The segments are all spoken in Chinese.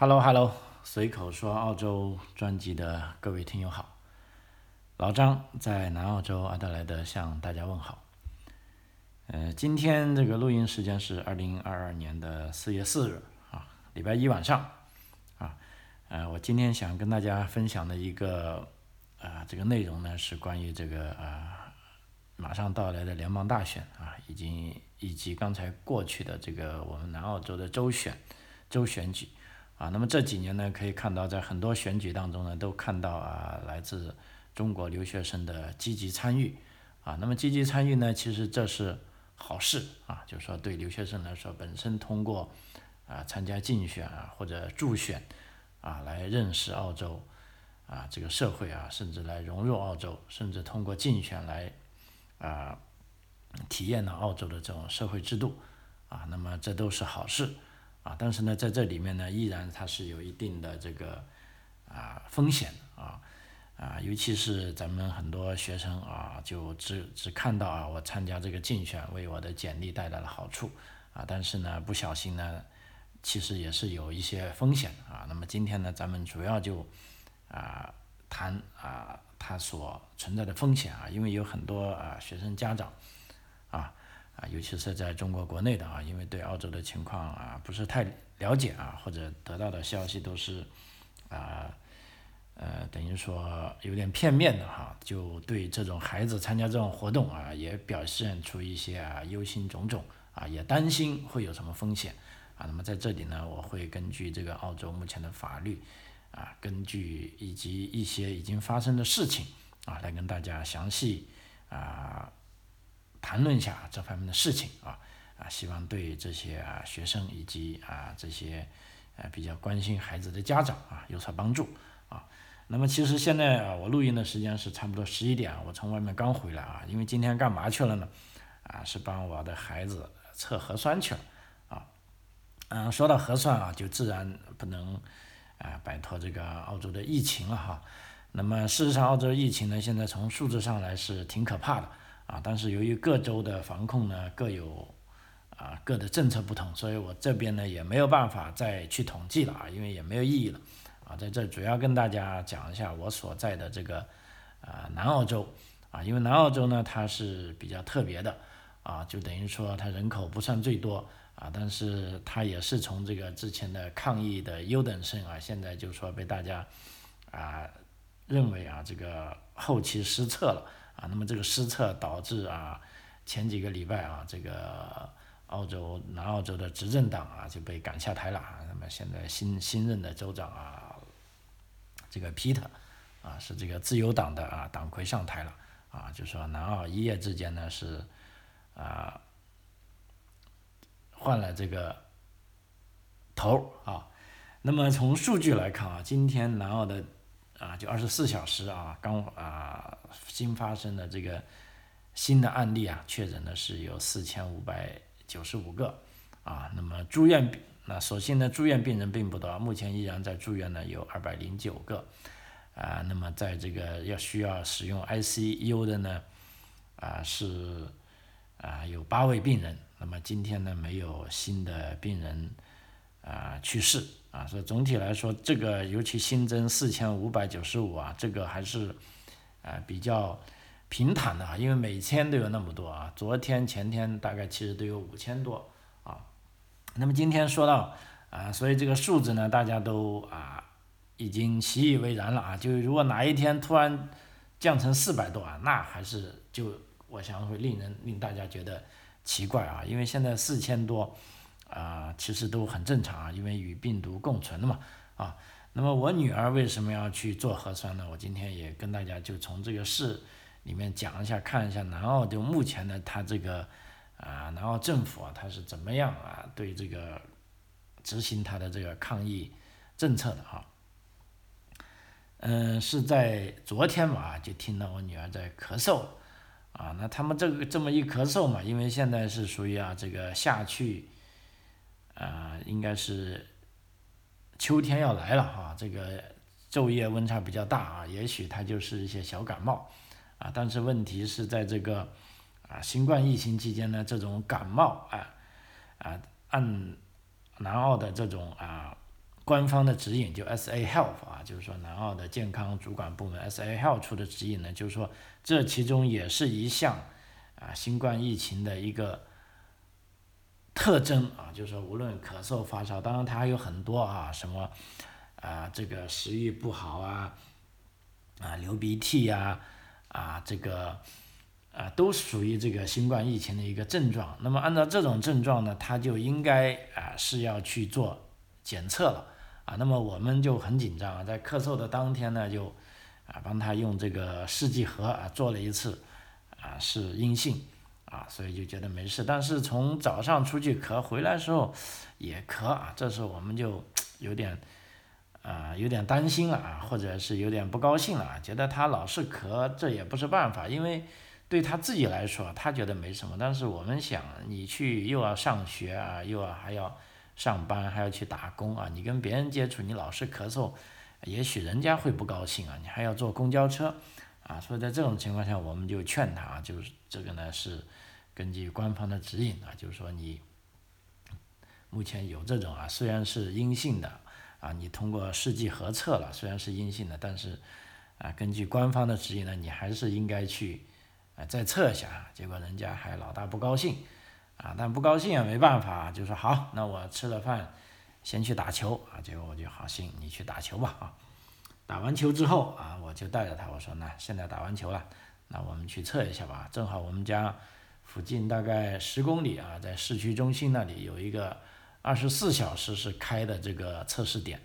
Hello Hello，随口说澳洲专辑的各位听友好，老张在南澳洲阿德莱德向大家问好。呃，今天这个录音时间是二零二二年的四月四日啊，礼拜一晚上啊。呃，我今天想跟大家分享的一个啊这个内容呢，是关于这个啊马上到来的联邦大选啊，以及以及刚才过去的这个我们南澳洲的州选州选举。啊，那么这几年呢，可以看到在很多选举当中呢，都看到啊，来自中国留学生的积极参与，啊，那么积极参与呢，其实这是好事啊，就是说对留学生来说，本身通过啊参加竞选啊或者助选啊来认识澳洲啊这个社会啊，甚至来融入澳洲，甚至通过竞选来啊体验了澳洲的这种社会制度啊，那么这都是好事。啊，但是呢，在这里面呢，依然它是有一定的这个啊风险啊啊，尤其是咱们很多学生啊，就只只看到啊，我参加这个竞选为我的简历带来了好处啊，但是呢，不小心呢，其实也是有一些风险啊。那么今天呢，咱们主要就啊谈啊它所存在的风险啊，因为有很多啊学生家长啊。啊，尤其是在中国国内的啊，因为对澳洲的情况啊不是太了解啊，或者得到的消息都是啊呃等于说有点片面的哈，就对这种孩子参加这种活动啊，也表现出一些啊忧心忡忡啊，也担心会有什么风险啊。那么在这里呢，我会根据这个澳洲目前的法律啊，根据以及一些已经发生的事情啊，来跟大家详细啊。谈论一下这方面的事情啊啊，希望对这些啊学生以及啊这些呃比较关心孩子的家长啊有所帮助啊。那么其实现在啊我录音的时间是差不多十一点，我从外面刚回来啊，因为今天干嘛去了呢？啊，是帮我的孩子测核酸去了啊。嗯，说到核酸啊，就自然不能啊摆脱这个澳洲的疫情了哈。那么事实上，澳洲疫情呢，现在从数字上来是挺可怕的。啊，但是由于各州的防控呢各有啊各的政策不同，所以我这边呢也没有办法再去统计了啊，因为也没有意义了啊，在这主要跟大家讲一下我所在的这个啊南澳洲啊，因为南澳洲呢它是比较特别的啊，就等于说它人口不算最多啊，但是它也是从这个之前的抗疫的优等生啊，现在就说被大家啊认为啊这个后期失策了。啊，那么这个失策导致啊，前几个礼拜啊，这个澳洲南澳洲的执政党啊就被赶下台了。那么现在新新任的州长啊，这个 Peter 啊是这个自由党的啊党魁上台了啊，就说南澳一夜之间呢是啊换了这个头啊。那么从数据来看啊，今天南澳的。啊，就二十四小时啊，刚啊新发生的这个新的案例啊，确诊的是有四千五百九十五个啊。那么住院那所幸呢，住院病人并不多，目前依然在住院呢有二百零九个啊。那么在这个要需要使用 ICU 的呢啊是啊有八位病人。那么今天呢没有新的病人啊去世。啊，所以总体来说，这个尤其新增四千五百九十五啊，这个还是，呃，比较平坦的啊，因为每天都有那么多啊，昨天前天大概其实都有五千多啊，那么今天说到啊，所以这个数字呢，大家都啊已经习以为然了啊，就如果哪一天突然降成四百多啊，那还是就我想会令人令大家觉得奇怪啊，因为现在四千多。啊，其实都很正常啊，因为与病毒共存的嘛，啊，那么我女儿为什么要去做核酸呢？我今天也跟大家就从这个事里面讲一下，看一下南澳就目前的它这个啊，南澳政府啊，它是怎么样啊，对这个执行它的这个抗疫政策的啊，嗯，是在昨天嘛，就听到我女儿在咳嗽，啊，那他们这个这么一咳嗽嘛，因为现在是属于啊这个夏去。啊，应该是秋天要来了哈，这个昼夜温差比较大啊，也许它就是一些小感冒啊。但是问题是在这个啊新冠疫情期间呢，这种感冒啊啊，按南澳的这种啊官方的指引，就 S A Health 啊，就是说南澳的健康主管部门 S A Health 出的指引呢，就是说这其中也是一项啊新冠疫情的一个特征啊，就是说无论咳嗽发烧，当然它还有很多啊什么啊这个食欲不好啊啊流鼻涕呀啊这个啊都属于这个新冠疫情的一个症状。那么按照这种症状呢，他就应该啊是要去做检测了。啊，那么我们就很紧张啊，在咳嗽的当天呢，就啊帮他用这个试剂盒啊做了一次，啊是阴性，啊所以就觉得没事。但是从早上出去咳回来的时候也咳啊，这时候我们就有点啊有点担心了啊，或者是有点不高兴了啊，觉得他老是咳，这也不是办法，因为对他自己来说他觉得没什么，但是我们想你去又要上学啊，又要还要。上班还要去打工啊！你跟别人接触，你老是咳嗽，也许人家会不高兴啊！你还要坐公交车，啊，所以在这种情况下，我们就劝他啊，就是这个呢是根据官方的指引啊，就是说你目前有这种啊，虽然是阴性的啊，你通过试剂核测了，虽然是阴性的，但是啊，根据官方的指引呢，你还是应该去啊再测一下。结果人家还老大不高兴。啊，但不高兴也没办法，就说好，那我吃了饭，先去打球啊。结果我就好心，你去打球吧啊。打完球之后啊，我就带着他，我说那现在打完球了，那我们去测一下吧。正好我们家附近大概十公里啊，在市区中心那里有一个二十四小时是开的这个测试点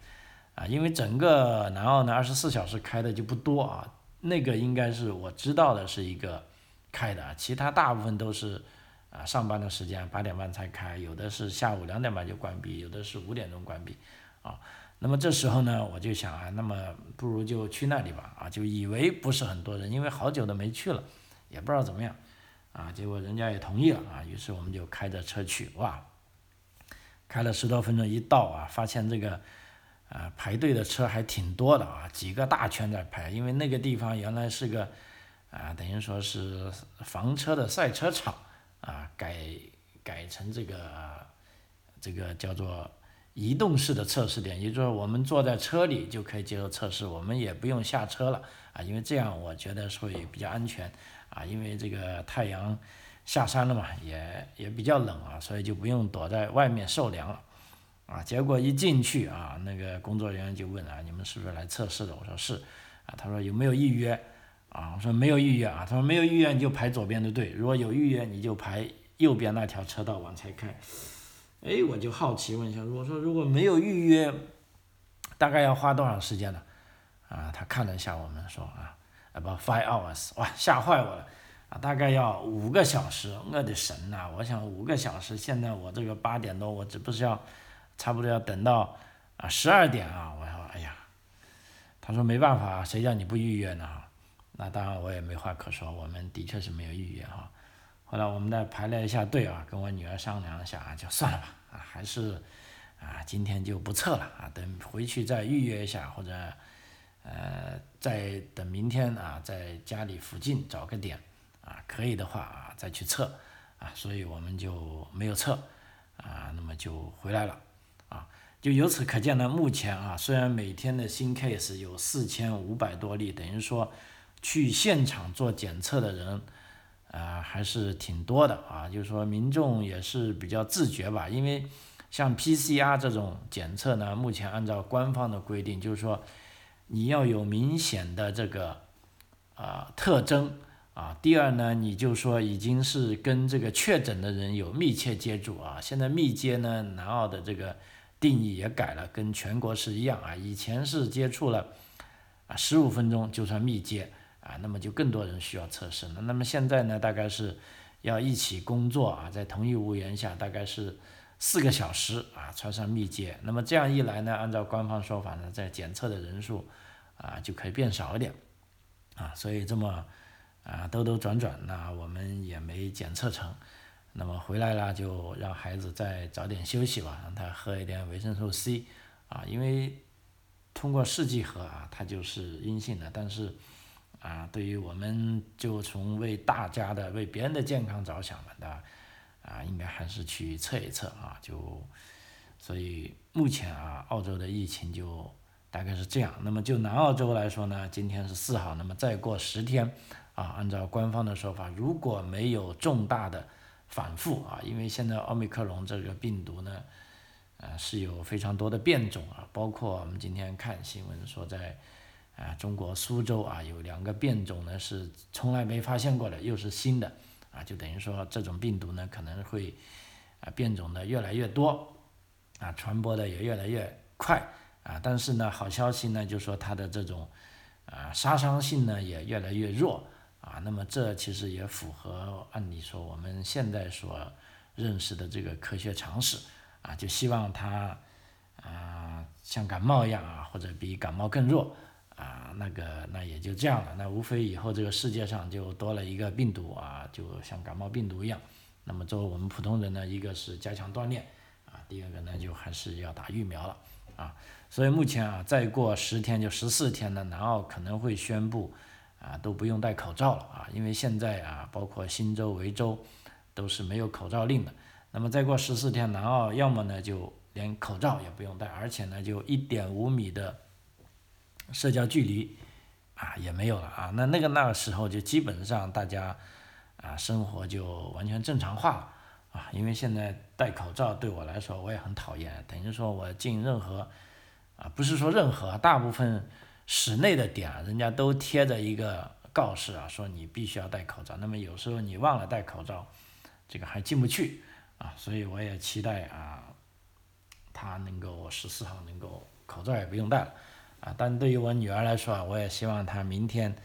啊。因为整个南澳呢，二十四小时开的就不多啊。那个应该是我知道的是一个开的，其他大部分都是。啊，上班的时间八点半才开，有的是下午两点半就关闭，有的是五点钟关闭，啊，那么这时候呢，我就想啊，那么不如就去那里吧，啊，就以为不是很多人，因为好久都没去了，也不知道怎么样，啊，结果人家也同意了，啊，于是我们就开着车去，哇，开了十多分钟，一到啊，发现这个，啊，排队的车还挺多的啊，几个大圈在排，因为那个地方原来是个，啊，等于说是房车的赛车场。啊，改改成这个这个叫做移动式的测试点，也就是我们坐在车里就可以接受测试，我们也不用下车了啊，因为这样我觉得会比较安全啊，因为这个太阳下山了嘛，也也比较冷啊，所以就不用躲在外面受凉了啊。结果一进去啊，那个工作人员就问啊，你们是不是来测试的？我说是啊，他说有没有预约？啊，我说没有预约啊，他说没有预约你就排左边的队，如果有预约你就排右边那条车道往前开。哎，我就好奇问一下，我说如果没有预约，大概要花多长时间呢？啊，他看了一下我们说啊，about five hours，哇，吓坏我了啊，大概要五个小时，我的神呐！我想五个小时，现在我这个八点多，我这不是要差不多要等到啊十二点啊，我说哎呀，他说没办法，谁叫你不预约呢？那当然我也没话可说，我们的确是没有预约哈。后来我们再排了一下队啊，跟我女儿商量一下啊，就算了吧啊，还是啊今天就不测了啊，等回去再预约一下，或者呃再等明天啊，在家里附近找个点啊，可以的话啊再去测啊，所以我们就没有测啊，那么就回来了啊，就由此可见呢，目前啊虽然每天的新 case 有四千五百多例，等于说。去现场做检测的人，啊，还是挺多的啊。就是说，民众也是比较自觉吧。因为像 PCR 这种检测呢，目前按照官方的规定，就是说你要有明显的这个啊特征啊。第二呢，你就说已经是跟这个确诊的人有密切接触啊。现在密接呢，南澳的这个定义也改了，跟全国是一样啊。以前是接触了啊十五分钟就算密接。啊，那么就更多人需要测试了。那么现在呢，大概是要一起工作啊，在同一屋檐下，大概是四个小时啊，穿上密接。那么这样一来呢，按照官方说法呢，在检测的人数啊就可以变少一点啊。所以这么啊兜兜转转，那我们也没检测成。那么回来了就让孩子再早点休息吧，让他喝一点维生素 C 啊，因为通过试剂盒啊，它就是阴性的，但是。啊，对于我们就从为大家的、为别人的健康着想嘛，对吧？啊，应该还是去测一测啊，就所以目前啊，澳洲的疫情就大概是这样。那么就南澳洲来说呢，今天是四号，那么再过十天啊，按照官方的说法，如果没有重大的反复啊，因为现在奥密克戎这个病毒呢，呃是有非常多的变种啊，包括我们今天看新闻说在啊中国苏州啊有两个变种呢是从来没发现过的，又是新的啊，就等于说这种病毒呢可能会啊变种的越来越多。啊，传播的也越来越快啊，但是呢，好消息呢，就说它的这种啊杀伤性呢也越来越弱啊，那么这其实也符合按理说我们现在所认识的这个科学常识啊，就希望它啊像感冒一样啊，或者比感冒更弱啊，那个那也就这样了，那无非以后这个世界上就多了一个病毒啊，就像感冒病毒一样，那么作为我们普通人呢，一个是加强锻炼啊。第二个呢，就还是要打疫苗了啊，所以目前啊，再过十天就十四天呢，南澳可能会宣布啊，都不用戴口罩了啊，因为现在啊，包括新州、维州都是没有口罩令的。那么再过十四天，南澳要么呢就连口罩也不用戴，而且呢就一点五米的社交距离啊也没有了啊，那那个那个时候就基本上大家啊生活就完全正常化了。啊，因为现在戴口罩对我来说我也很讨厌，等于说我进任何，啊，不是说任何，大部分室内的点，人家都贴着一个告示啊，说你必须要戴口罩。那么有时候你忘了戴口罩，这个还进不去啊，所以我也期待啊，他能够十四号能够口罩也不用戴了啊。但对于我女儿来说啊，我也希望她明天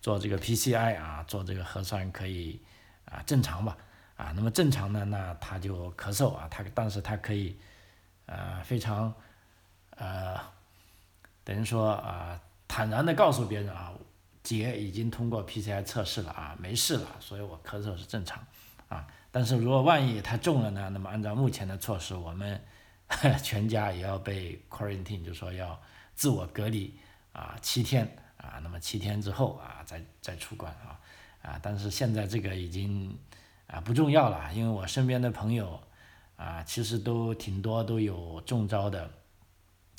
做这个 PCI 啊，做这个核酸可以啊正常吧。啊，那么正常的那她就咳嗽啊，她但是她可以，呃，非常，呃，等于说啊，坦然的告诉别人啊，姐已经通过 P C I 测试了啊，没事了，所以我咳嗽是正常，啊，但是如果万一她中了呢，那么按照目前的措施，我们 全家也要被 quarantine，就说要自我隔离啊七天啊，那么七天之后啊再再出关啊，啊，但是现在这个已经。啊，不重要了，因为我身边的朋友，啊，其实都挺多都有中招的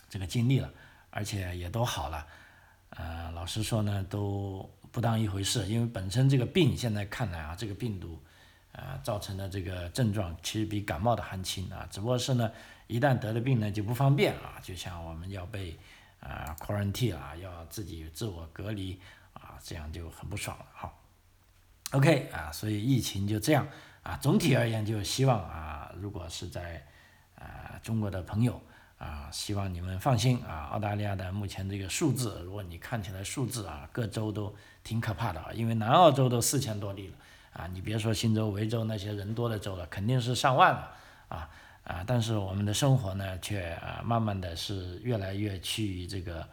这个经历了，而且也都好了，呃，老实说呢，都不当一回事，因为本身这个病现在看来啊，这个病毒，啊，造成的这个症状其实比感冒的还轻啊，只不过是呢，一旦得了病呢就不方便啊，就像我们要被啊 quarantine 啊，要自己自我隔离啊，这样就很不爽了，好。OK 啊，所以疫情就这样啊。总体而言，就希望啊，如果是在啊中国的朋友啊，希望你们放心啊。澳大利亚的目前这个数字，如果你看起来数字啊，各州都挺可怕的啊。因为南澳洲都四千多例了啊，你别说新州、维州那些人多的州了，肯定是上万了啊啊。但是我们的生活呢，却啊慢慢的是越来越趋于这个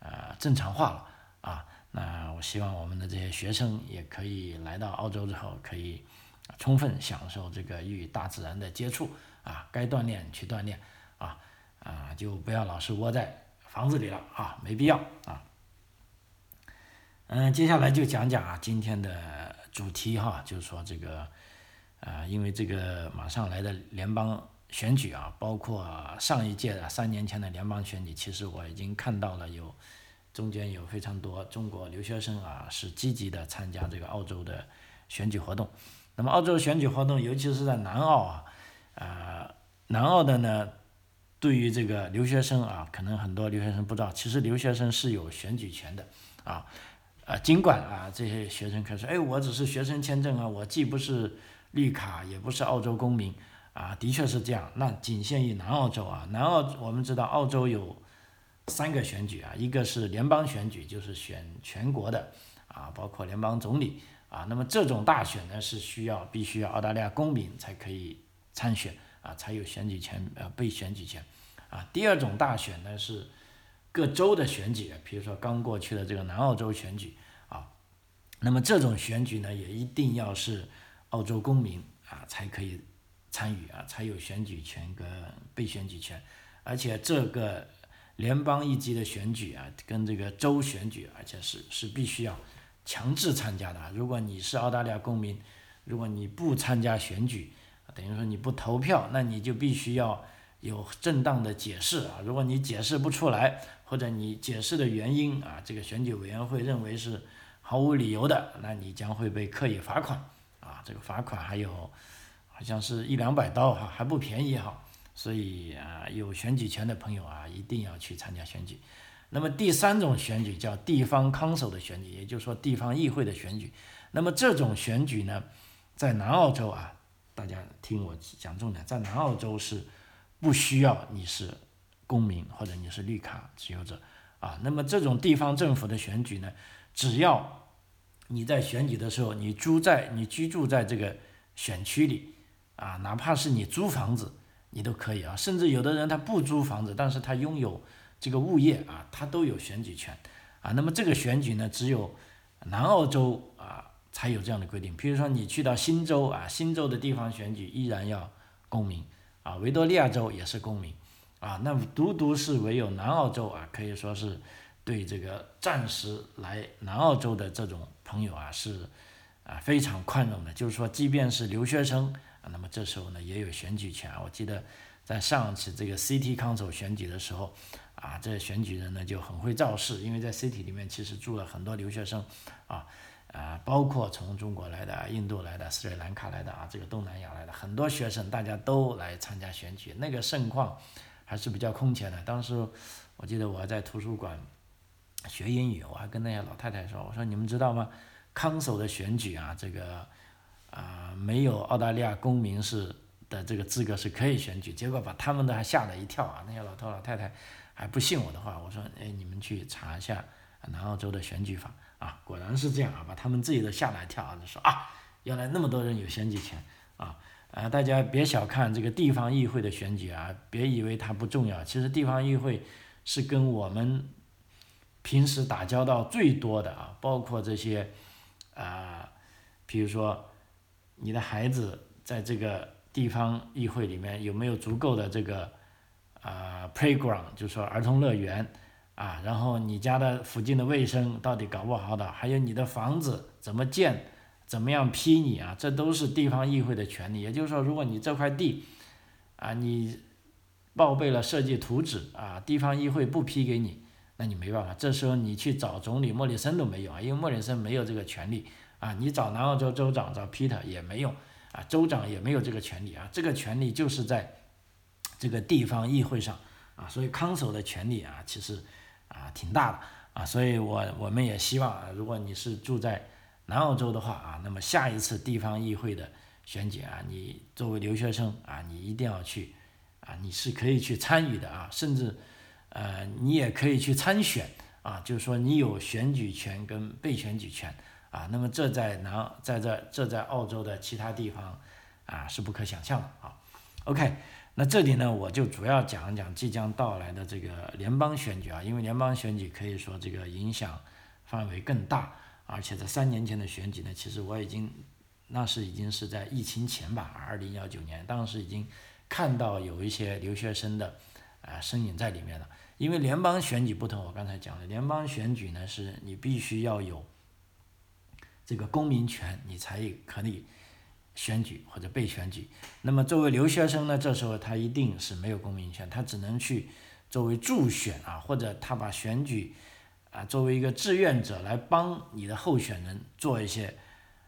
啊正常化了啊。那我希望我们的这些学生也可以来到澳洲之后，可以充分享受这个与大自然的接触啊，该锻炼去锻炼啊啊，就不要老是窝在房子里了啊，没必要啊。嗯，接下来就讲讲啊今天的主题哈，就是说这个啊，因为这个马上来的联邦选举啊，包括上一届的三年前的联邦选举，其实我已经看到了有。中间有非常多中国留学生啊，是积极的参加这个澳洲的选举活动。那么澳洲选举活动，尤其是在南澳啊，呃，南澳的呢，对于这个留学生啊，可能很多留学生不知道，其实留学生是有选举权的啊。呃，尽管啊，这些学生可说，哎，我只是学生签证啊，我既不是绿卡，也不是澳洲公民啊，的确是这样。那仅限于南澳洲啊，南澳我们知道澳洲有。三个选举啊，一个是联邦选举，就是选全国的啊，包括联邦总理啊。那么这种大选呢，是需要必须要澳大利亚公民才可以参选啊，才有选举权呃被选举权啊。第二种大选呢是各州的选举，比如说刚过去的这个南澳洲选举啊。那么这种选举呢，也一定要是澳洲公民啊才可以参与啊，才有选举权跟被选举权，而且这个。联邦一级的选举啊，跟这个州选举，而且是是必须要强制参加的。如果你是澳大利亚公民，如果你不参加选举，等于说你不投票，那你就必须要有正当的解释啊。如果你解释不出来，或者你解释的原因啊，这个选举委员会认为是毫无理由的，那你将会被刻意罚款啊。这个罚款还有好像是一两百刀哈，还不便宜哈。所以啊，有选举权的朋友啊，一定要去参加选举。那么第三种选举叫地方康首的选举，也就是说地方议会的选举。那么这种选举呢，在南澳洲啊，大家听我讲重点，在南澳洲是不需要你是公民或者你是绿卡持有者啊。那么这种地方政府的选举呢，只要你在选举的时候，你住在你居住在这个选区里啊，哪怕是你租房子。你都可以啊，甚至有的人他不租房子，但是他拥有这个物业啊，他都有选举权啊。那么这个选举呢，只有南澳洲啊才有这样的规定。比如说你去到新州啊，新州的地方选举依然要公民啊，维多利亚州也是公民啊。那么独独是唯有南澳洲啊，可以说是对这个暂时来南澳洲的这种朋友啊是啊非常宽容的，就是说即便是留学生。那么这时候呢，也有选举权。我记得在上次这个 City Council 选举的时候，啊，这选举人呢就很会造势，因为在 City 里面其实住了很多留学生，啊，啊，包括从中国来的、印度来的、斯里兰卡来的啊，这个东南亚来的很多学生，大家都来参加选举，那个盛况还是比较空前的。当时我记得我在图书馆学英语，我还跟那些老太太说：“我说你们知道吗？康首的选举啊，这个。”啊，没有澳大利亚公民是的这个资格是可以选举，结果把他们都还吓了一跳啊！那些老头老太太还不信我的话，我说，哎，你们去查一下南澳洲的选举法啊，果然是这样啊，把他们自己都吓了一跳啊，就说啊，原来那么多人有选举权啊！啊，大家别小看这个地方议会的选举啊，别以为它不重要，其实地方议会是跟我们平时打交道最多的啊，包括这些啊，比如说。你的孩子在这个地方议会里面有没有足够的这个啊 playground，就是说儿童乐园啊？然后你家的附近的卫生到底搞不好的？还有你的房子怎么建，怎么样批你啊？这都是地方议会的权利。也就是说，如果你这块地啊，你报备了设计图纸啊，地方议会不批给你，那你没办法。这时候你去找总理莫里森都没有啊，因为莫里森没有这个权利。啊，你找南澳洲州长找 Peter 也没用，啊，州长也没有这个权利啊，这个权利就是在这个地方议会上啊，所以康首的权利啊，其实啊挺大的啊，所以我我们也希望啊，如果你是住在南澳洲的话啊，那么下一次地方议会的选举啊，你作为留学生啊，你一定要去啊，你是可以去参与的啊，甚至呃，你也可以去参选啊，就是说你有选举权跟被选举权。啊，那么这在南，在这这在澳洲的其他地方，啊是不可想象的啊。OK，那这里呢，我就主要讲一讲即将到来的这个联邦选举啊，因为联邦选举可以说这个影响范围更大，而且在三年前的选举呢，其实我已经那是已经是在疫情前吧，二零幺九年，当时已经看到有一些留学生的啊身影在里面了。因为联邦选举不同，我刚才讲的联邦选举呢，是你必须要有。这个公民权，你才可以选举或者被选举。那么作为留学生呢，这时候他一定是没有公民权，他只能去作为助选啊，或者他把选举啊作为一个志愿者来帮你的候选人做一些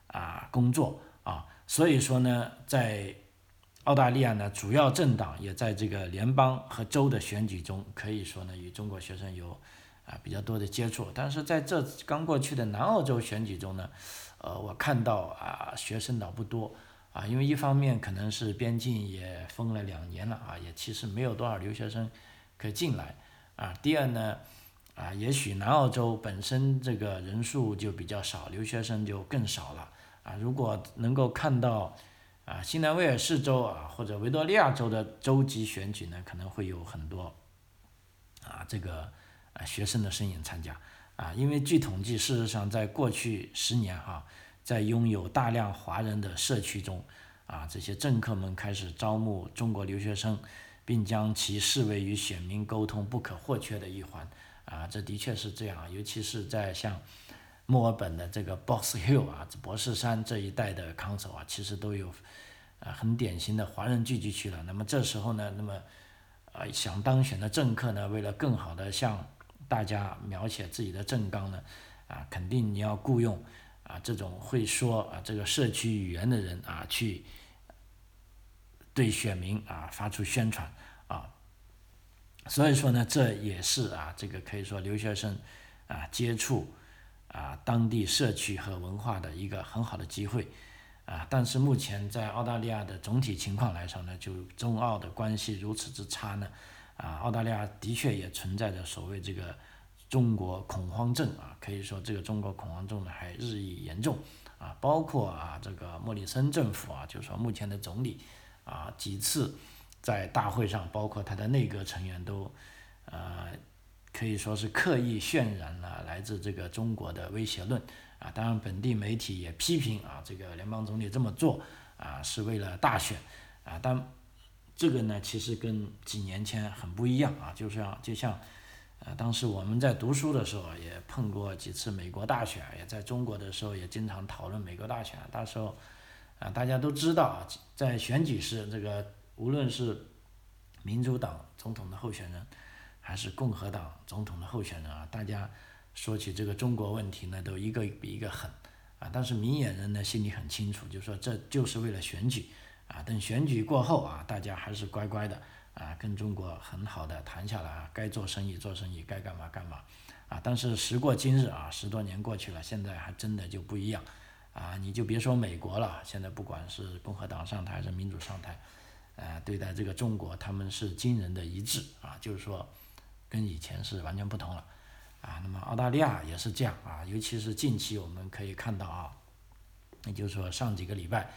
啊工作啊。所以说呢，在澳大利亚呢，主要政党也在这个联邦和州的选举中，可以说呢与中国学生有。啊，比较多的接触，但是在这刚过去的南澳洲选举中呢，呃，我看到啊，学生倒不多啊，因为一方面可能是边境也封了两年了啊，也其实没有多少留学生可以进来啊。第二呢，啊，也许南澳洲本身这个人数就比较少，留学生就更少了啊。如果能够看到啊，新南威尔士州啊或者维多利亚州的州级选举呢，可能会有很多啊这个。啊，学生的身影参加啊，因为据统计，事实上，在过去十年哈，在拥有大量华人的社区中，啊，这些政客们开始招募中国留学生，并将其视为与选民沟通不可或缺的一环啊，这的确是这样，尤其是在像墨尔本的这个 Box Hill 啊，博士山这一带的 Council 啊，其实都有啊很典型的华人聚集区了。那么这时候呢，那么呃想当选的政客呢，为了更好的向大家描写自己的政纲呢，啊，肯定你要雇佣啊这种会说啊这个社区语言的人啊去对选民啊发出宣传啊，所以说呢，这也是啊这个可以说留学生啊接触啊当地社区和文化的一个很好的机会。啊，但是目前在澳大利亚的总体情况来说呢，就中澳的关系如此之差呢，啊，澳大利亚的确也存在着所谓这个中国恐慌症啊，可以说这个中国恐慌症呢还日益严重啊，包括啊这个莫里森政府啊，就是说目前的总理啊几次在大会上，包括他的内阁成员都呃可以说是刻意渲染了来自这个中国的威胁论。啊，当然，本地媒体也批评啊，这个联邦总理这么做啊，是为了大选啊。但这个呢，其实跟几年前很不一样啊。就像就像，呃，当时我们在读书的时候也碰过几次美国大选，也在中国的时候也经常讨论美国大选。到时候啊，大家都知道啊，在选举时，这个无论是民主党总统的候选人，还是共和党总统的候选人啊，大家。说起这个中国问题呢，都一个比一个狠，啊，但是明眼人呢心里很清楚，就说这就是为了选举，啊，等选举过后啊，大家还是乖乖的啊，跟中国很好的谈下来啊，该做生意做生意，该干嘛干嘛，啊，但是时过今日啊，十多年过去了，现在还真的就不一样，啊，你就别说美国了，现在不管是共和党上台还是民主上台，呃，对待这个中国他们是惊人的一致，啊，就是说跟以前是完全不同了。啊，那么澳大利亚也是这样啊，尤其是近期我们可以看到啊，也就是说上几个礼拜，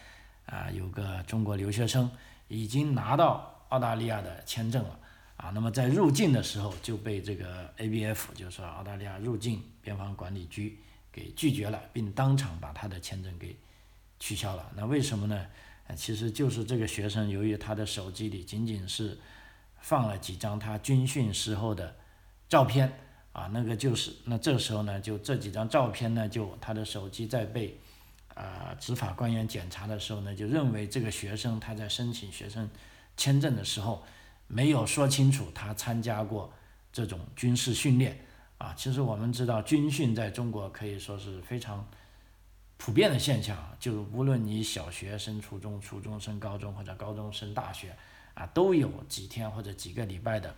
啊，有个中国留学生已经拿到澳大利亚的签证了，啊，那么在入境的时候就被这个 ABF，就是澳大利亚入境边防管理局给拒绝了，并当场把他的签证给取消了。那为什么呢？其实就是这个学生由于他的手机里仅仅是放了几张他军训时候的照片。啊，那个就是，那这时候呢，就这几张照片呢，就他的手机在被，啊，执法官员检查的时候呢，就认为这个学生他在申请学生签证的时候，没有说清楚他参加过这种军事训练，啊，其实我们知道军训在中国可以说是非常普遍的现象，就无论你小学升初中、初中升高中或者高中升大学，啊，都有几天或者几个礼拜的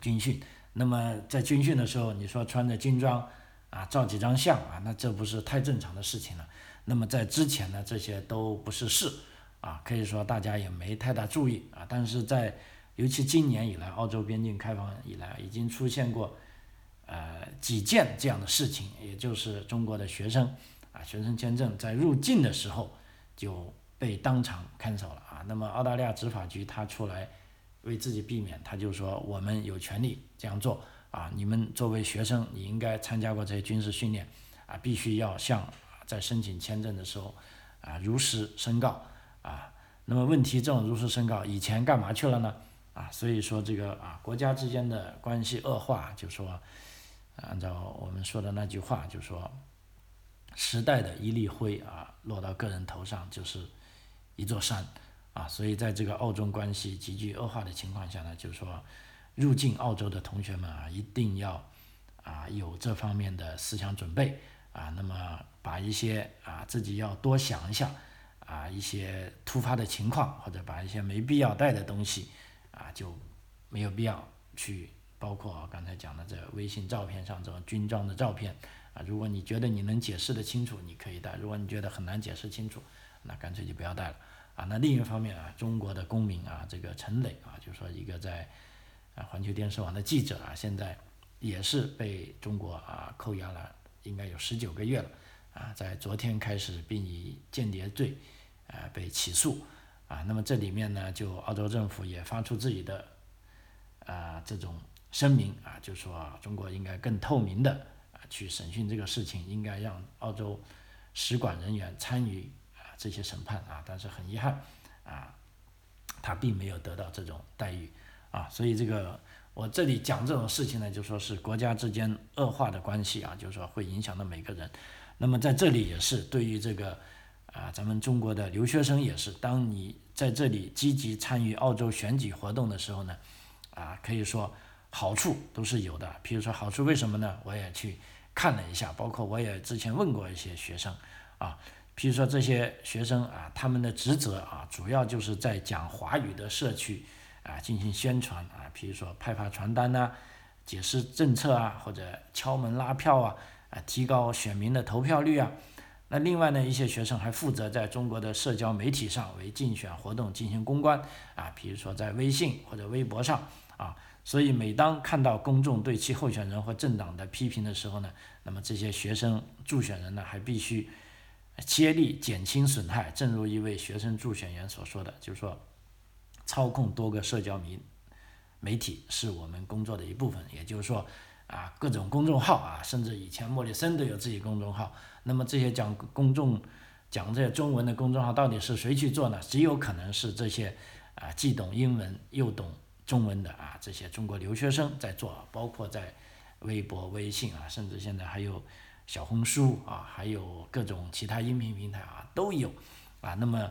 军训。那么在军训的时候，你说穿着军装啊，照几张相啊，那这不是太正常的事情了。那么在之前呢，这些都不是事啊，可以说大家也没太大注意啊。但是在尤其今年以来，澳洲边境开放以来，已经出现过呃几件这样的事情，也就是中国的学生啊，学生签证在入境的时候就被当场看守了啊。那么澳大利亚执法局他出来。为自己避免，他就说我们有权利这样做啊！你们作为学生，你应该参加过这些军事训练啊，必须要向在申请签证的时候啊如实申告啊。那么问题，这种如实申告以前干嘛去了呢？啊，所以说这个啊国家之间的关系恶化，就说按照我们说的那句话，就说时代的一粒灰啊落到个人头上就是一座山。啊，所以在这个澳中关系急剧恶化的情况下呢，就说，入境澳洲的同学们啊，一定要啊有这方面的思想准备啊，那么把一些啊自己要多想一下啊一些突发的情况，或者把一些没必要带的东西啊就没有必要去，包括刚才讲的这微信照片上这种军装的照片啊，如果你觉得你能解释得清楚，你可以带；如果你觉得很难解释清楚，那干脆就不要带了。啊，那另一方面啊，中国的公民啊，这个陈磊啊，就说一个在啊环球电视网的记者啊，现在也是被中国啊扣押了，应该有十九个月了啊，在昨天开始并以间谍罪啊被起诉啊，那么这里面呢，就澳洲政府也发出自己的啊这种声明啊，就说中国应该更透明的啊去审讯这个事情，应该让澳洲使馆人员参与啊。这些审判啊，但是很遗憾啊，他并没有得到这种待遇啊，所以这个我这里讲这种事情呢，就说是国家之间恶化的关系啊，就是说会影响到每个人。那么在这里也是对于这个啊，咱们中国的留学生也是，当你在这里积极参与澳洲选举活动的时候呢，啊，可以说好处都是有的。比如说好处为什么呢？我也去看了一下，包括我也之前问过一些学生啊，比如说这些学生啊，他们的职责啊，主要就是在讲华语的社区啊进行宣传啊，比如说派发传单呐，解释政策啊，或者敲门拉票啊，啊提高选民的投票率啊。那另外呢，一些学生还负责在中国的社交媒体上为竞选活动进行公关啊，比如说在微信或者微博上啊。所以每当看到公众对其候选人或政党的批评的时候呢，那么这些学生助选人呢还必须接力减轻损害。正如一位学生助选员所说的，就是说，操控多个社交媒媒体是我们工作的一部分。也就是说。啊，各种公众号啊，甚至以前莫里森都有自己公众号。那么这些讲公众讲这些中文的公众号到底是谁去做呢？极有可能是这些啊既懂英文又懂中文的啊这些中国留学生在做，包括在微博、微信啊，甚至现在还有小红书啊，还有各种其他音频平台啊都有啊。那么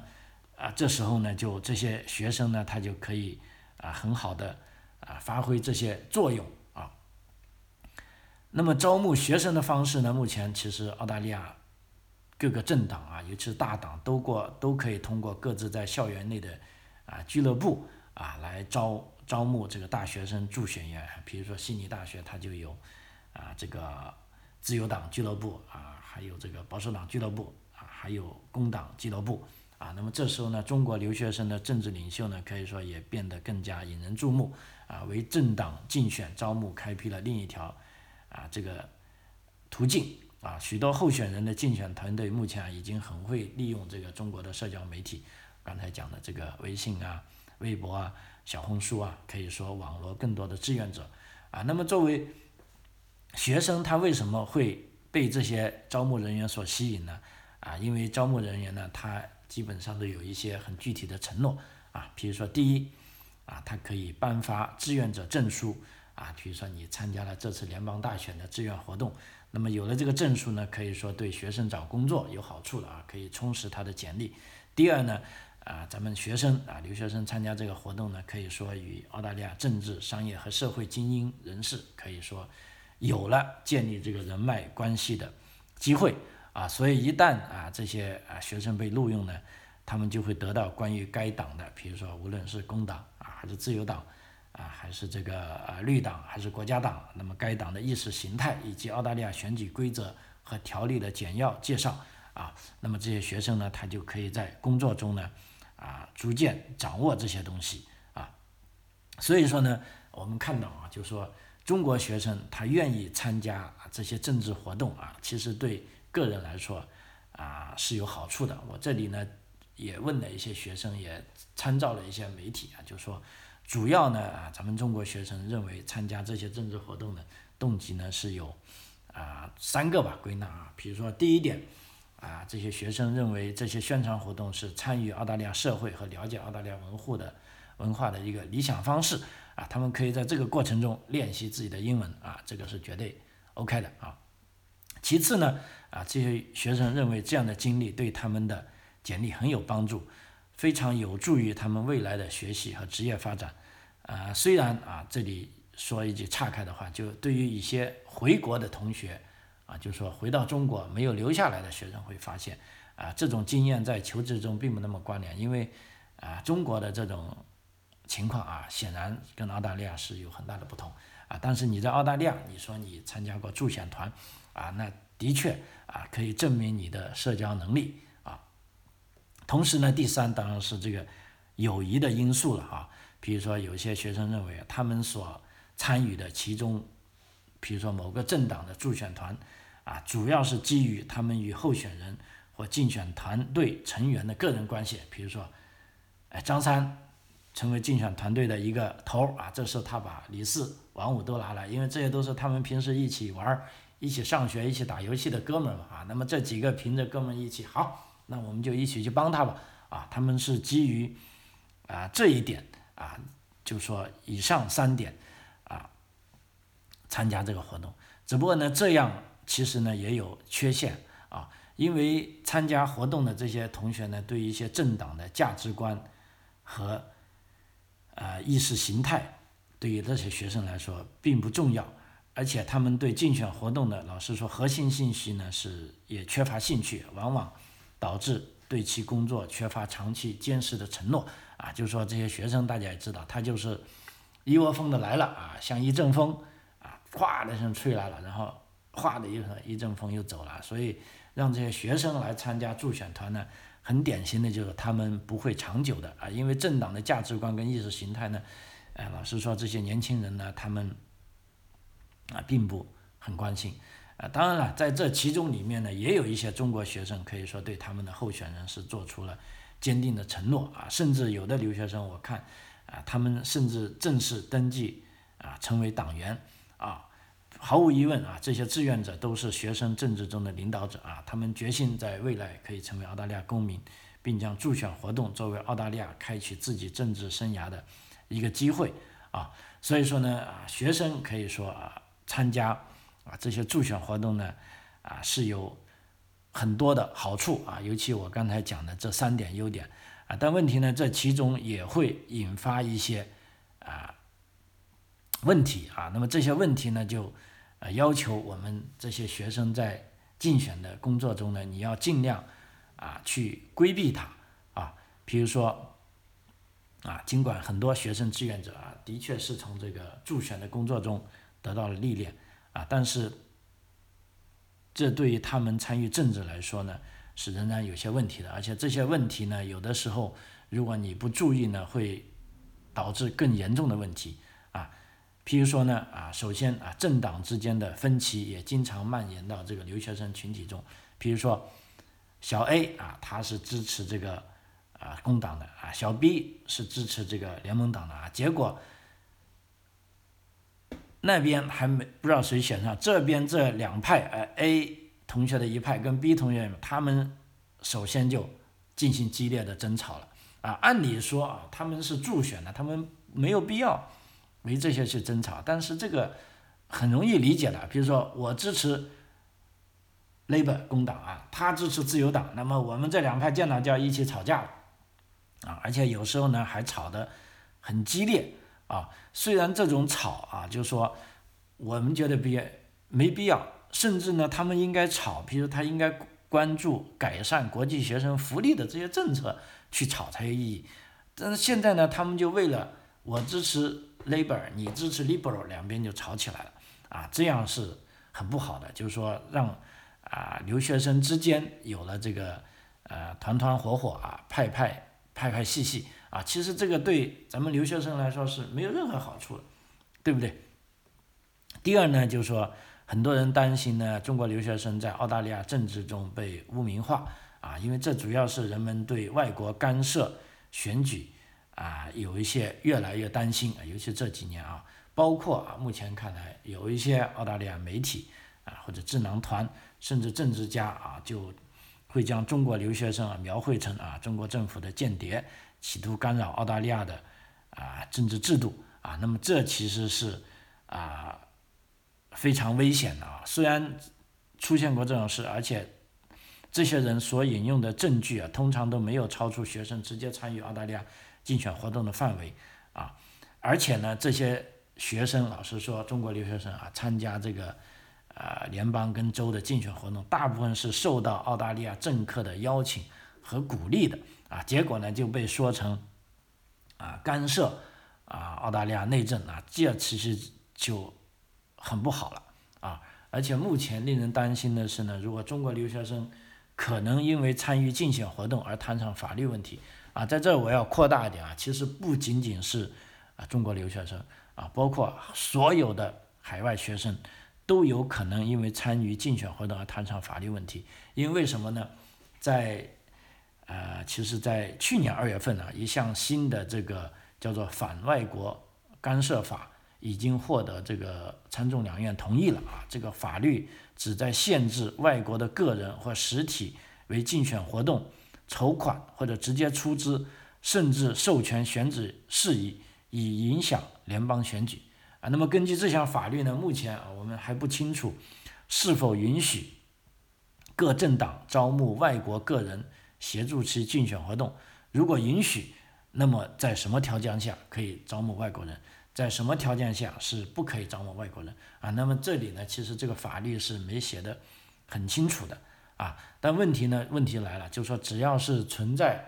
啊这时候呢，就这些学生呢，他就可以啊很好的啊发挥这些作用啊。那么招募学生的方式呢？目前其实澳大利亚各个政党啊，尤其是大党，都过都可以通过各自在校园内的啊俱乐部啊来招招募这个大学生助选员。比如说悉尼大学，它就有啊这个自由党俱乐部啊，还有这个保守党俱乐部啊，还有工党俱乐部啊。那么这时候呢，中国留学生的政治领袖呢，可以说也变得更加引人注目啊，为政党竞选招募开辟了另一条。啊，这个途径啊，许多候选人的竞选团队目前已经很会利用这个中国的社交媒体，刚才讲的这个微信啊、微博啊、小红书啊，可以说网络更多的志愿者啊。那么作为学生，他为什么会被这些招募人员所吸引呢？啊，因为招募人员呢，他基本上都有一些很具体的承诺啊，比如说第一啊，他可以颁发志愿者证书。啊，比如说你参加了这次联邦大选的志愿活动，那么有了这个证书呢，可以说对学生找工作有好处了啊，可以充实他的简历。第二呢，啊，咱们学生啊，留学生参加这个活动呢，可以说与澳大利亚政治、商业和社会精英人士可以说有了建立这个人脉关系的机会啊，所以一旦啊这些啊学生被录用呢，他们就会得到关于该党的，比如说无论是工党啊还是自由党。啊，还是这个呃绿党，还是国家党？那么该党的意识形态以及澳大利亚选举规则和条例的简要介绍啊，那么这些学生呢，他就可以在工作中呢，啊，逐渐掌握这些东西啊。所以说呢，我们看到啊，就说中国学生他愿意参加这些政治活动啊，其实对个人来说啊是有好处的。我这里呢也问了一些学生，也参照了一些媒体啊，就说。主要呢啊，咱们中国学生认为参加这些政治活动的动机呢是有啊三个吧归纳啊，比如说第一点啊，这些学生认为这些宣传活动是参与澳大利亚社会和了解澳大利亚文化的文化的一个理想方式啊，他们可以在这个过程中练习自己的英文啊，这个是绝对 OK 的啊。其次呢啊，这些学生认为这样的经历对他们的简历很有帮助。非常有助于他们未来的学习和职业发展，啊，虽然啊，这里说一句岔开的话，就对于一些回国的同学，啊，就说回到中国没有留下来的学生会发现，啊，这种经验在求职中并不那么关联，因为啊，中国的这种情况啊，显然跟澳大利亚是有很大的不同，啊，但是你在澳大利亚，你说你参加过助选团，啊，那的确啊，可以证明你的社交能力啊。同时呢，第三当然是这个友谊的因素了啊。比如说，有些学生认为他们所参与的其中，比如说某个政党的助选团啊，主要是基于他们与候选人或竞选团队成员的个人关系。比如说，哎，张三成为竞选团队的一个头啊，这时候他把李四、王五都拿来，因为这些都是他们平时一起玩、一起上学、一起打游戏的哥们儿嘛啊。那么这几个凭着哥们儿一起好。那我们就一起去帮他吧，啊，他们是基于啊这一点啊，就说以上三点啊参加这个活动，只不过呢这样其实呢也有缺陷啊，因为参加活动的这些同学呢，对一些政党的价值观和呃意识形态对于这些学生来说并不重要，而且他们对竞选活动的老实说核心信息呢是也缺乏兴趣，往往导致对其工作缺乏长期坚实的承诺啊。就是说这些学生大家也知道，他就是一窝蜂的来了啊，像一阵风啊，咵的一声吹来了，然后哗的一声一阵风又走了，所以让这些学生来参加助选团呢。很典型的就是他们不会长久的啊，因为政党的价值观跟意识形态呢，哎，老实说，这些年轻人呢，他们啊并不很关心啊。当然了，在这其中里面呢，也有一些中国学生可以说对他们的候选人是做出了坚定的承诺啊，甚至有的留学生我看啊，他们甚至正式登记啊，成为党员啊。毫无疑问啊，这些志愿者都是学生政治中的领导者啊，他们决心在未来可以成为澳大利亚公民，并将助选活动作为澳大利亚开启自己政治生涯的一个机会啊。所以说呢啊，学生可以说啊，参加啊这些助选活动呢啊是有很多的好处啊，尤其我刚才讲的这三点优点啊，但问题呢，这其中也会引发一些啊问题啊，那么这些问题呢就。啊，要求我们这些学生在竞选的工作中呢，你要尽量啊去规避它啊。比如说啊，尽管很多学生志愿者啊，的确是从这个助选的工作中得到了历练啊，但是这对于他们参与政治来说呢，是仍然有些问题的。而且这些问题呢，有的时候如果你不注意呢，会导致更严重的问题啊。譬如说呢，啊，首先啊，政党之间的分歧也经常蔓延到这个留学生群体中。譬如说，小 A 啊，他是支持这个啊工党的啊，小 B 是支持这个联盟党的啊，结果那边还没不知道谁选上，这边这两派，呃，A 同学的一派跟 B 同学，他们首先就进行激烈的争吵了啊。按理说啊，他们是助选的，他们没有必要。为这些去争吵，但是这个很容易理解的。比如说，我支持 Labour 工党啊，他支持自由党，那么我们这两派见到就要一起吵架了啊，而且有时候呢还吵得很激烈啊。虽然这种吵啊，就是说我们觉得必没必要，甚至呢他们应该吵，比如他应该关注改善国际学生福利的这些政策去吵才有意义。但是现在呢，他们就为了我支持。Labor，你支持 Liberal，两边就吵起来了，啊，这样是很不好的，就是说让啊留学生之间有了这个呃团团伙伙啊派派派派系系啊，其实这个对咱们留学生来说是没有任何好处的，对不对？第二呢，就是说很多人担心呢，中国留学生在澳大利亚政治中被污名化啊，因为这主要是人们对外国干涉选举。啊，有一些越来越担心啊，尤其这几年啊，包括啊，目前看来有一些澳大利亚媒体啊，或者智囊团，甚至政治家啊，就会将中国留学生啊描绘成啊中国政府的间谍，企图干扰澳大利亚的啊政治制度啊。那么这其实是啊非常危险的啊。虽然出现过这种事，而且这些人所引用的证据啊，通常都没有超出学生直接参与澳大利亚。竞选活动的范围啊，而且呢，这些学生老实说，中国留学生啊，参加这个呃联邦跟州的竞选活动，大部分是受到澳大利亚政客的邀请和鼓励的啊，结果呢就被说成啊干涉啊澳大利亚内政啊，这其实就很不好了啊，而且目前令人担心的是呢，如果中国留学生可能因为参与竞选活动而摊上法律问题。啊，在这我要扩大一点啊，其实不仅仅是啊中国留学生啊，包括所有的海外学生都有可能因为参与竞选活动而摊上法律问题。因为什么呢？在呃，其实，在去年二月份呢，一项新的这个叫做《反外国干涉法》已经获得这个参众两院同意了啊。这个法律旨在限制外国的个人或实体为竞选活动。筹款或者直接出资，甚至授权选举事宜，以影响联邦选举啊。那么根据这项法律呢，目前啊我们还不清楚是否允许各政党招募外国个人协助其竞选活动。如果允许，那么在什么条件下可以招募外国人？在什么条件下是不可以招募外国人啊？那么这里呢，其实这个法律是没写的很清楚的啊。但问题呢，问题来了，就是说只要是存在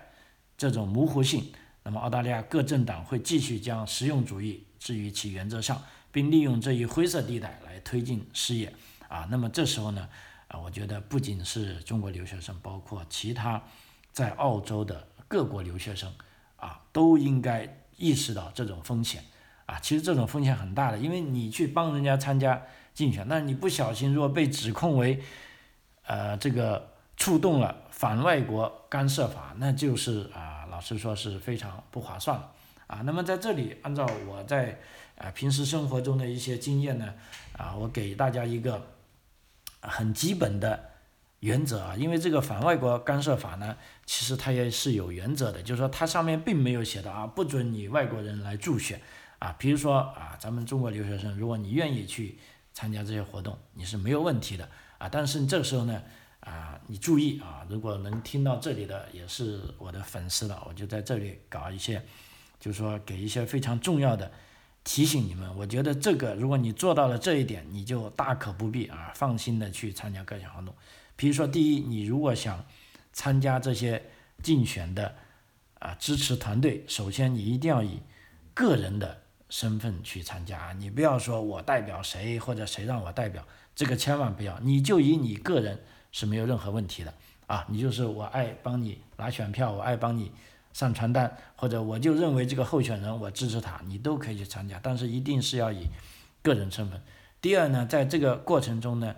这种模糊性，那么澳大利亚各政党会继续将实用主义置于其原则上，并利用这一灰色地带来推进事业啊。那么这时候呢，啊，我觉得不仅是中国留学生，包括其他在澳洲的各国留学生啊，都应该意识到这种风险。啊，其实这种风险很大的，因为你去帮人家参加竞选，那你不小心如果被指控为，呃，这个触动了反外国干涉法，那就是啊，老实说是非常不划算了啊。那么在这里，按照我在啊平时生活中的一些经验呢，啊，我给大家一个很基本的原则啊，因为这个反外国干涉法呢，其实它也是有原则的，就是说它上面并没有写的啊，不准你外国人来助选。啊，比如说啊，咱们中国留学生，如果你愿意去参加这些活动，你是没有问题的啊。但是这时候呢，啊，你注意啊，如果能听到这里的也是我的粉丝了，我就在这里搞一些，就是说给一些非常重要的提醒你们。我觉得这个，如果你做到了这一点，你就大可不必啊，放心的去参加各项活动。比如说，第一，你如果想参加这些竞选的啊支持团队，首先你一定要以个人的。身份去参加，你不要说我代表谁或者谁让我代表，这个千万不要，你就以你个人是没有任何问题的啊，你就是我爱帮你拿选票，我爱帮你上传单，或者我就认为这个候选人我支持他，你都可以去参加，但是一定是要以个人身份。第二呢，在这个过程中呢，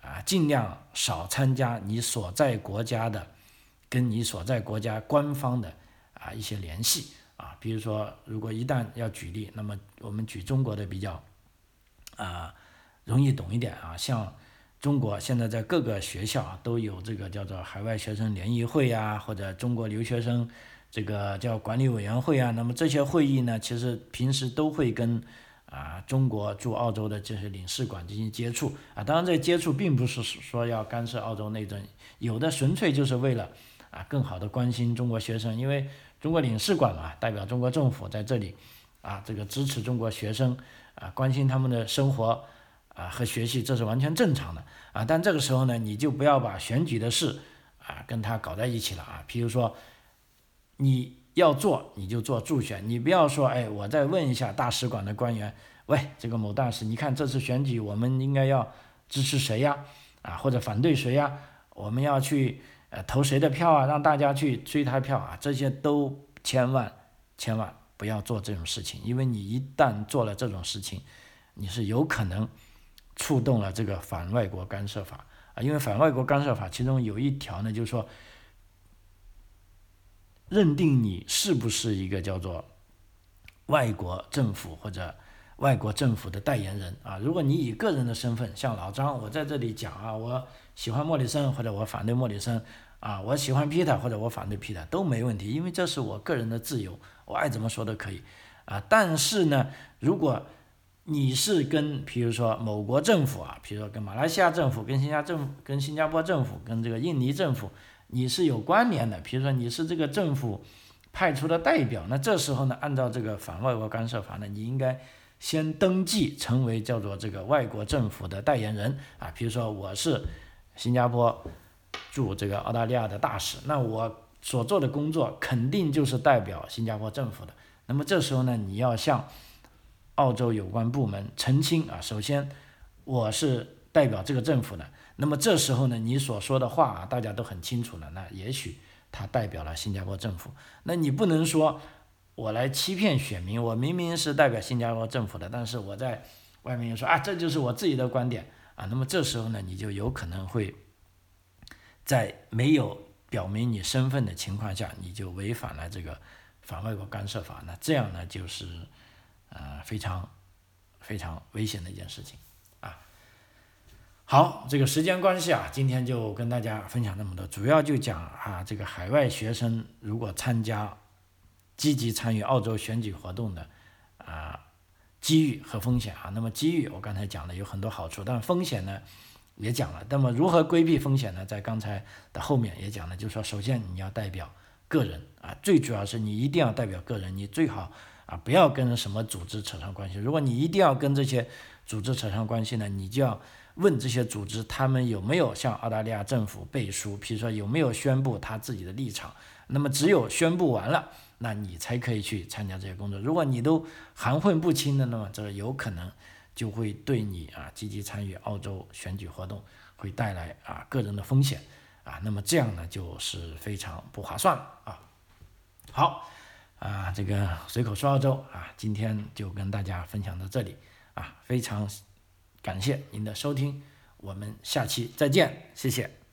啊，尽量少参加你所在国家的跟你所在国家官方的啊一些联系。啊，比如说，如果一旦要举例，那么我们举中国的比较，啊，容易懂一点啊。像中国现在在各个学校都有这个叫做海外学生联谊会呀，或者中国留学生这个叫管理委员会啊。那么这些会议呢，其实平时都会跟啊中国驻澳洲的这些领事馆进行接触啊。当然，这接触并不是说要干涉澳洲内政，有的纯粹就是为了啊更好的关心中国学生，因为。中国领事馆嘛，代表中国政府在这里，啊，这个支持中国学生，啊，关心他们的生活，啊和学习，这是完全正常的，啊，但这个时候呢，你就不要把选举的事，啊，跟他搞在一起了啊。比如说，你要做，你就做助选，你不要说，哎，我再问一下大使馆的官员，喂，这个某大使，你看这次选举我们应该要支持谁呀？啊，或者反对谁呀？我们要去。呃，投谁的票啊？让大家去追他票啊！这些都千万千万不要做这种事情，因为你一旦做了这种事情，你是有可能触动了这个反外国干涉法啊！因为反外国干涉法其中有一条呢，就是说认定你是不是一个叫做外国政府或者外国政府的代言人啊？如果你以个人的身份，像老张，我在这里讲啊，我喜欢莫里森或者我反对莫里森。啊，我喜欢 Peter 或者我反对 Peter 都没问题，因为这是我个人的自由，我爱怎么说都可以。啊，但是呢，如果你是跟比如说某国政府啊，比如说跟马来西亚政府、跟新加政、跟新加坡政府、跟这个印尼政府，你是有关联的，比如说你是这个政府派出的代表，那这时候呢，按照这个反外国干涉法呢，你应该先登记成为叫做这个外国政府的代言人啊，比如说我是新加坡。驻这个澳大利亚的大使，那我所做的工作肯定就是代表新加坡政府的。那么这时候呢，你要向澳洲有关部门澄清啊，首先我是代表这个政府的。那么这时候呢，你所说的话啊，大家都很清楚了。那也许他代表了新加坡政府，那你不能说我来欺骗选民，我明明是代表新加坡政府的，但是我在外面又说啊，这就是我自己的观点啊。那么这时候呢，你就有可能会。在没有表明你身份的情况下，你就违反了这个反外国干涉法，那这样呢就是呃非常非常危险的一件事情。好，这个时间关系啊，今天就跟大家分享这么多，主要就讲啊这个海外学生如果参加积极参与澳洲选举活动的啊机遇和风险啊。那么机遇我刚才讲了有很多好处，但风险呢？也讲了，那么如何规避风险呢？在刚才的后面也讲了，就是说，首先你要代表个人啊，最主要是你一定要代表个人，你最好啊，不要跟什么组织扯上关系。如果你一定要跟这些组织扯上关系呢，你就要问这些组织，他们有没有向澳大利亚政府背书，比如说有没有宣布他自己的立场。那么只有宣布完了，那你才可以去参加这些工作。如果你都含混不清的，那么这有可能就会对你啊积极参与澳洲选举活动会带来啊个人的风险啊。那么这样呢就是非常不划算了啊。好。啊，这个随口说澳洲啊，今天就跟大家分享到这里啊，非常感谢您的收听，我们下期再见，谢谢。